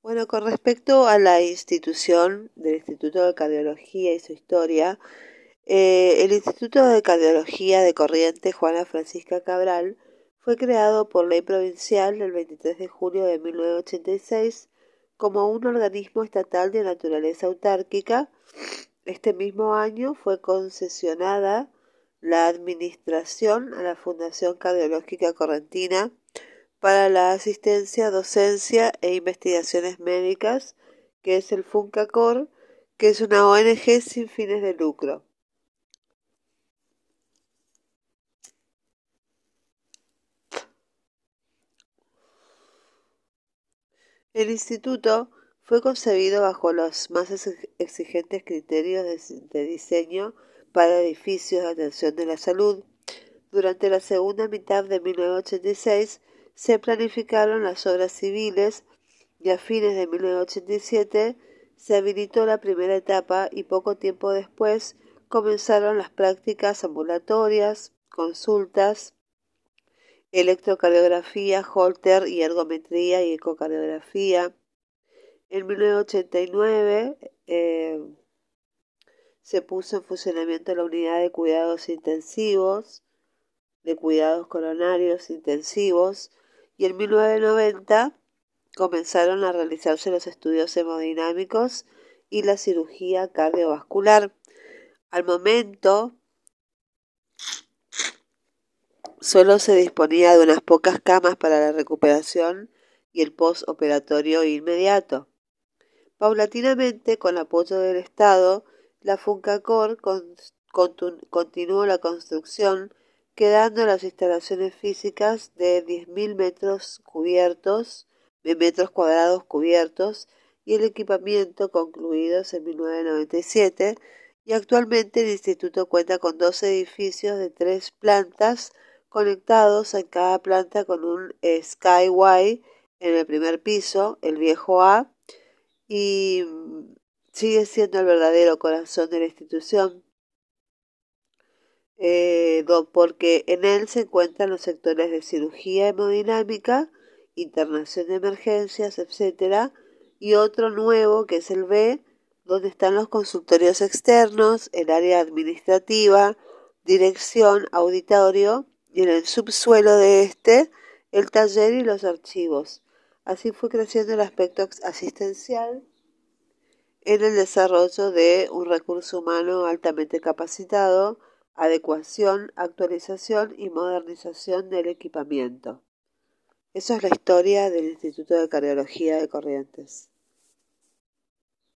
Bueno, con respecto a la institución del Instituto de Cardiología y su historia, eh, el Instituto de Cardiología de Corrientes Juana Francisca Cabral fue creado por ley provincial el 23 de julio de 1986 como un organismo estatal de naturaleza autárquica. Este mismo año fue concesionada la administración a la Fundación Cardiológica Correntina para la asistencia, docencia e investigaciones médicas, que es el FUNCACOR, que es una ONG sin fines de lucro. El instituto fue concebido bajo los más exigentes criterios de, diseño para edificios de atención de la salud. Durante la segunda mitad de 1986 se planificaron las obras civiles y a fines de 1987 se habilitó la primera etapa y poco tiempo después comenzaron las prácticas ambulatorias, consultas, electrocardiografía, holter y ergometría y ecocardiografía. En 1989 eh, se puso en funcionamiento la unidad de cuidados intensivos, de cuidados coronarios intensivos, y en 1990 comenzaron a realizarse los estudios hemodinámicos y la cirugía cardiovascular. Al momento, solo se disponía de unas pocas camas para la recuperación y el postoperatorio inmediato. Paulatinamente, con apoyo del Estado, la Funcacor continuó la construcción quedando las instalaciones físicas de 10.000 metros cubiertos, metros cuadrados cubiertos y el equipamiento concluidos en 1997 y actualmente el instituto cuenta con dos edificios de tres plantas conectados en cada planta con un Skyway en el primer piso, el viejo A, y sigue siendo el verdadero corazón de la institución. Eh, porque en él se encuentran los sectores de cirugía hemodinámica, internación de emergencias, etcétera, y otro nuevo que es el B, donde están los consultorios externos, el área administrativa, dirección, auditorio y en el subsuelo de este el taller y los archivos. Así fue creciendo el aspecto asistencial en el desarrollo de un recurso humano altamente capacitado, adecuación, actualización y modernización del equipamiento. Eso es la historia del Instituto de Cardiología de Corrientes.